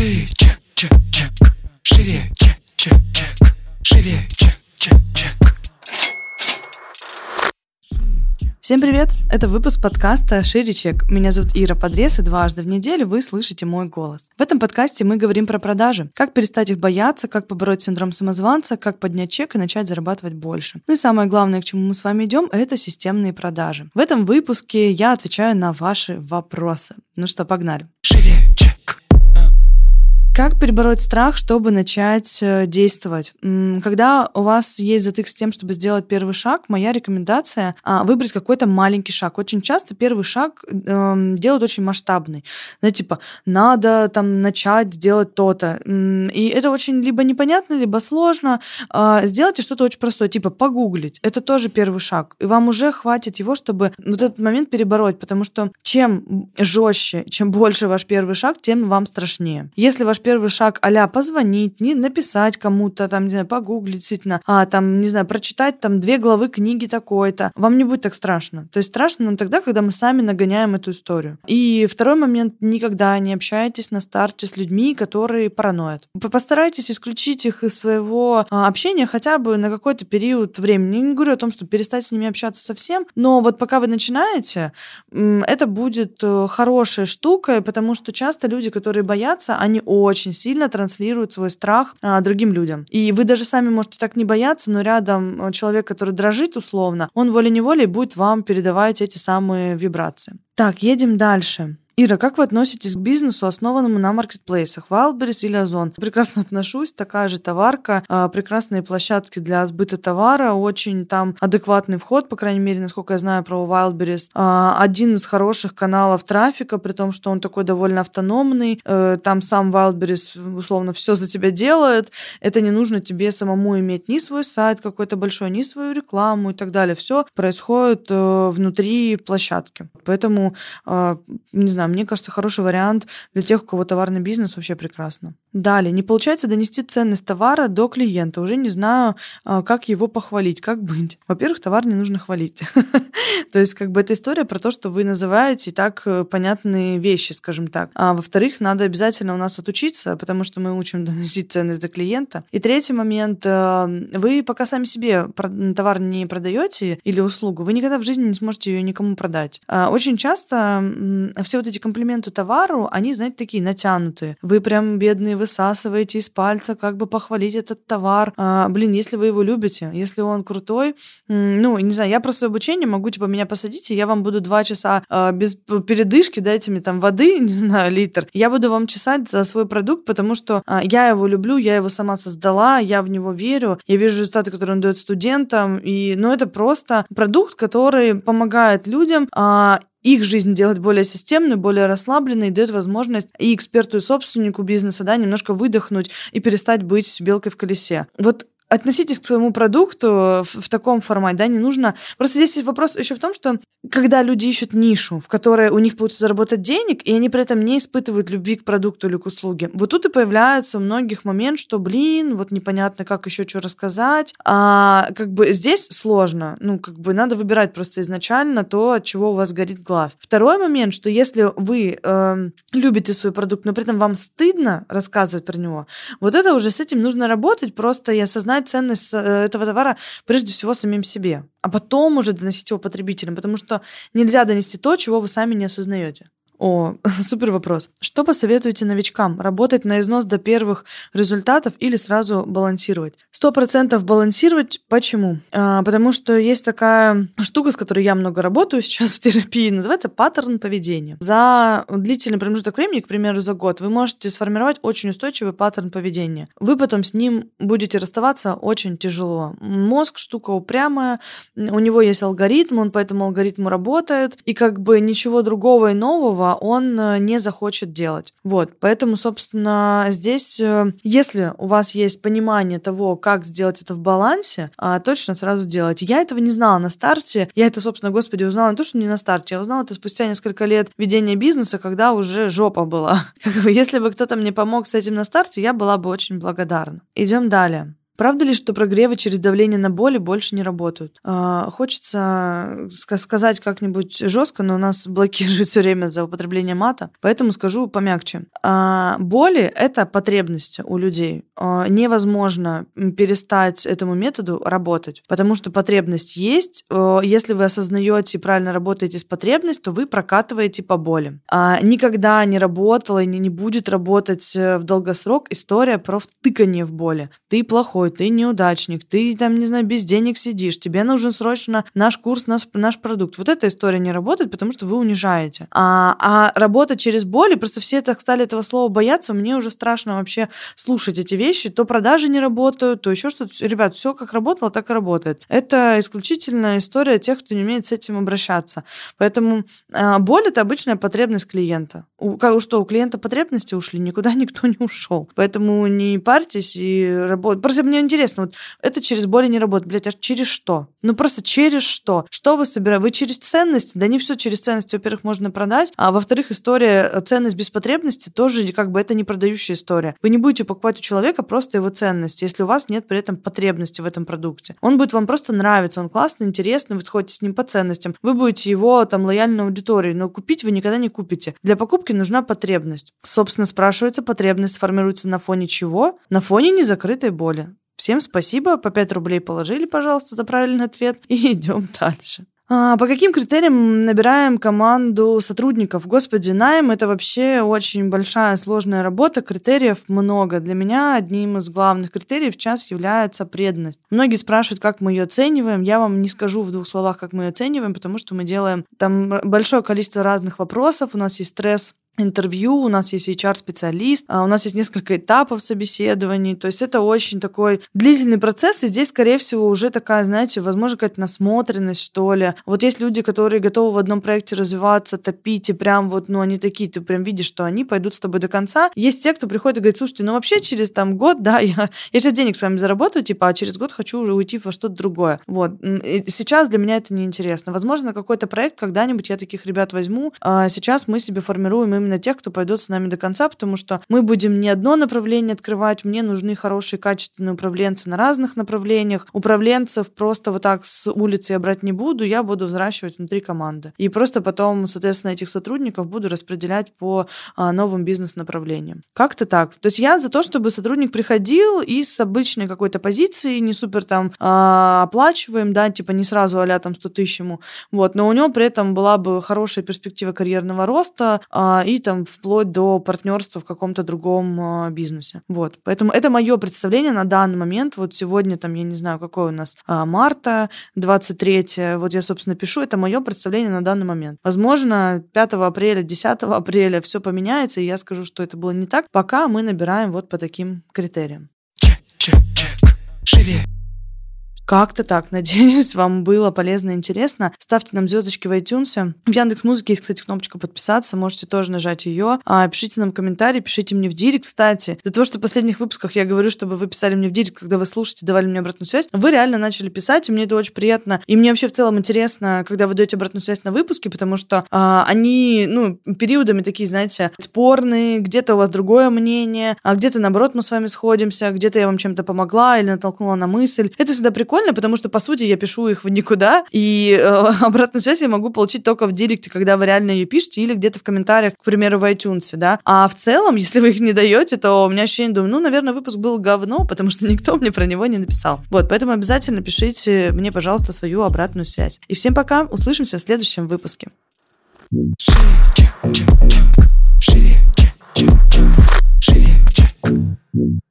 Шире, чек, чек, чек. Шире, чек, чек, чек. Шире, чек, чек, чек. Всем привет! Это выпуск подкаста «Шире чек». Меня зовут Ира Подрез, и дважды в неделю вы слышите мой голос. В этом подкасте мы говорим про продажи. Как перестать их бояться, как побороть синдром самозванца, как поднять чек и начать зарабатывать больше. Ну и самое главное, к чему мы с вами идем, это системные продажи. В этом выпуске я отвечаю на ваши вопросы. Ну что, погнали. Чек. Как перебороть страх, чтобы начать э, действовать? Когда у вас есть затык с тем, чтобы сделать первый шаг, моя рекомендация а, выбрать какой-то маленький шаг. Очень часто первый шаг эм, делают очень масштабный. Знаете, типа, надо там начать делать то-то. И это очень либо непонятно, либо сложно. А, Сделайте что-то очень простое, типа погуглить. Это тоже первый шаг. И вам уже хватит его, чтобы вот этот момент перебороть, потому что чем жестче, чем больше ваш первый шаг, тем вам страшнее. Если ваш первый шаг а позвонить, не написать кому-то, там, не знаю, погуглить действительно, а там, не знаю, прочитать там две главы книги такой-то, вам не будет так страшно. То есть страшно нам тогда, когда мы сами нагоняем эту историю. И второй момент, никогда не общайтесь на старте с людьми, которые параноят. Постарайтесь исключить их из своего а, общения хотя бы на какой-то период времени. Я не говорю о том, что перестать с ними общаться совсем, но вот пока вы начинаете, это будет э, хорошей штукой, потому что часто люди, которые боятся, они сильно транслируют свой страх а, другим людям. И вы даже сами можете так не бояться, но рядом э, человек, который дрожит условно, он волей-неволей будет вам передавать эти самые вибрации. Так, едем дальше. Ира, как вы относитесь к бизнесу, основанному на маркетплейсах, Wildberries или Озон? Прекрасно отношусь, такая же товарка, а, прекрасные площадки для сбыта товара, очень там адекватный вход, по крайней мере, насколько я знаю про Wildberries. А, Один из хороших каналов трафика, при том, что он такой довольно автономный, э, там сам Wildberries условно все за тебя делает, это не нужно тебе самому иметь ни свой сайт какой-то большой, ни свою рекламу и так далее. Все происходит э, внутри площадки. Поэтому, э, не знаю, мне кажется, хороший вариант для тех, у кого товарный бизнес вообще прекрасно. Далее, не получается донести ценность товара до клиента. Уже не знаю, а, как его похвалить, как быть. Во-первых, товар не нужно хвалить. То есть, как бы, это история про то, что вы называете так э, понятные вещи, скажем так. А во-вторых, надо обязательно у нас отучиться, потому что мы учим доносить ценность до клиента. И третий момент, э, вы пока сами себе товар не продаете или услугу, вы никогда в жизни не сможете ее никому продать. А Очень часто все вот эти комплименты товару, они, знаете, такие натянутые. Вы прям бедные высасываете из пальца, как бы похвалить этот товар. А, блин, если вы его любите, если он крутой, ну, не знаю, я про свое обучение могу, типа, меня посадите, я вам буду два часа а, без передышки, дайте мне там воды, не знаю, литр. Я буду вам чесать за свой продукт, потому что а, я его люблю, я его сама создала, я в него верю, я вижу результаты, которые он дает студентам, и, ну, это просто продукт, который помогает людям а, их жизнь делать более системной, более расслабленной, и дает возможность и эксперту, и собственнику бизнеса, да, немножко выдохнуть и перестать быть белкой в колесе. Вот относитесь к своему продукту в, в таком формате, да, не нужно... Просто здесь есть вопрос еще в том, что когда люди ищут нишу, в которой у них получится заработать денег, и они при этом не испытывают любви к продукту или к услуге, вот тут и появляется у многих момент, что, блин, вот непонятно, как еще что рассказать, а как бы здесь сложно, ну, как бы надо выбирать просто изначально то, от чего у вас горит глаз. Второй момент, что если вы эм, любите свой продукт, но при этом вам стыдно рассказывать про него, вот это уже с этим нужно работать, просто и осознать ценность э, этого товара прежде всего самим себе, а потом уже доносить его потребителям, потому что нельзя донести то, чего вы сами не осознаете. О, супер вопрос. Что посоветуете новичкам? Работать на износ до первых результатов или сразу балансировать? Сто процентов балансировать. Почему? А, потому что есть такая штука, с которой я много работаю сейчас в терапии, называется паттерн поведения. За длительный промежуток времени, к примеру, за год, вы можете сформировать очень устойчивый паттерн поведения. Вы потом с ним будете расставаться очень тяжело. Мозг штука упрямая, у него есть алгоритм, он по этому алгоритму работает, и как бы ничего другого и нового он э, не захочет делать. Вот, поэтому, собственно, здесь, э, если у вас есть понимание того, как сделать это в балансе, а, точно сразу делать. Я этого не знала на старте, я это, собственно, господи, узнала не то, что не на старте, я узнала это спустя несколько лет ведения бизнеса, когда уже жопа была. Если бы кто-то мне помог с этим на старте, я была бы очень благодарна. Идем далее. Правда ли, что прогревы через давление на боли больше не работают? А, хочется сказать как-нибудь жестко, но нас блокирует все время за употребление мата, поэтому скажу помягче. А, боли – это потребность у людей. А, невозможно перестать этому методу работать, потому что потребность есть. Если вы осознаете и правильно работаете с потребностью, то вы прокатываете по боли. Никогда не работала и не будет работать э, в долгосрок история про втыкание в боли. Ты плохой, ты неудачник, ты там, не знаю, без денег сидишь, тебе нужен срочно наш курс, наш, наш продукт. Вот эта история не работает, потому что вы унижаете. А, а работать через боли, просто все так стали этого слова бояться, мне уже страшно вообще слушать эти вещи. То продажи не работают, то еще что-то. Ребят, все как работало, так и работает. Это исключительно история тех, кто не умеет с этим обращаться. Поэтому а, боль это обычная потребность клиента. У, как, что, у клиента потребности ушли, никуда никто не ушел. Поэтому не парьтесь и работайте. Просто мне интересно, вот это через боли не работает. Блять, а через что? Ну просто через что? Что вы собираете? Вы через ценности? Да не все через ценности, во-первых, можно продать, а во-вторых, история э, ценность без потребности тоже как бы это не продающая история. Вы не будете покупать у человека просто его ценности, если у вас нет при этом потребности в этом продукте. Он будет вам просто нравиться, он классный, интересный, вы сходите с ним по ценностям. Вы будете его там лояльной аудиторией, но купить вы никогда не купите. Для покупки нужна потребность. Собственно, спрашивается, потребность формируется на фоне чего? На фоне незакрытой боли. Всем спасибо, по 5 рублей положили, пожалуйста, за правильный ответ, и идем дальше. А, по каким критериям набираем команду сотрудников? Господи, найм – это вообще очень большая сложная работа, критериев много. Для меня одним из главных критериев сейчас является преданность. Многие спрашивают, как мы ее оцениваем. Я вам не скажу в двух словах, как мы ее оцениваем, потому что мы делаем там большое количество разных вопросов. У нас есть стресс интервью, у нас есть HR-специалист, а у нас есть несколько этапов собеседований, то есть это очень такой длительный процесс, и здесь, скорее всего, уже такая, знаете, возможно, какая-то насмотренность, что ли. Вот есть люди, которые готовы в одном проекте развиваться, топить, и прям вот, ну, они такие, ты прям видишь, что они пойдут с тобой до конца. Есть те, кто приходит и говорит, слушайте, ну, вообще через там год, да, я, я сейчас денег с вами заработаю, типа, а через год хочу уже уйти во что-то другое. Вот. И сейчас для меня это неинтересно. Возможно, какой-то проект когда-нибудь я таких ребят возьму. А сейчас мы себе формируем именно тех, кто пойдет с нами до конца, потому что мы будем не одно направление открывать, мне нужны хорошие, качественные управленцы на разных направлениях. Управленцев просто вот так с улицы я брать не буду, я буду взращивать внутри команды. И просто потом, соответственно, этих сотрудников буду распределять по а, новым бизнес-направлениям. Как-то так. То есть я за то, чтобы сотрудник приходил и с обычной какой-то позиции, не супер там а, оплачиваем, да, типа не сразу а там 100 тысяч ему, вот, но у него при этом была бы хорошая перспектива карьерного роста а, и там вплоть до партнерства в каком-то другом а, бизнесе. Вот. Поэтому это мое представление на данный момент. Вот сегодня, там, я не знаю, какой у нас а, марта, 23 вот я, собственно, пишу, это мое представление на данный момент. Возможно, 5 апреля, 10 апреля все поменяется, и я скажу, что это было не так, пока мы набираем вот по таким критериям. Чек, чек, чек. Живее. Как-то так. Надеюсь, вам было полезно и интересно. Ставьте нам звездочки в iTunes. В Яндекс Музыке есть, кстати, кнопочка подписаться. Можете тоже нажать ее. А, пишите нам комментарии, пишите мне в директ, кстати. За то, что в последних выпусках я говорю, чтобы вы писали мне в директ, когда вы слушаете, давали мне обратную связь. Вы реально начали писать, и мне это очень приятно. И мне вообще в целом интересно, когда вы даете обратную связь на выпуске, потому что а, они, ну, периодами такие, знаете, спорные, где-то у вас другое мнение, а где-то, наоборот, мы с вами сходимся, где-то я вам чем-то помогла или натолкнула на мысль. Это всегда прикольно, прикольно, потому что, по сути, я пишу их в никуда, и э, обратную связь я могу получить только в директе, когда вы реально ее пишете, или где-то в комментариях, к примеру, в iTunes, да. А в целом, если вы их не даете, то у меня ощущение, думаю, ну, наверное, выпуск был говно, потому что никто мне про него не написал. Вот, поэтому обязательно пишите мне, пожалуйста, свою обратную связь. И всем пока, услышимся в следующем выпуске. Шире, чек, чек, чек. Шире, чек, чек, чек.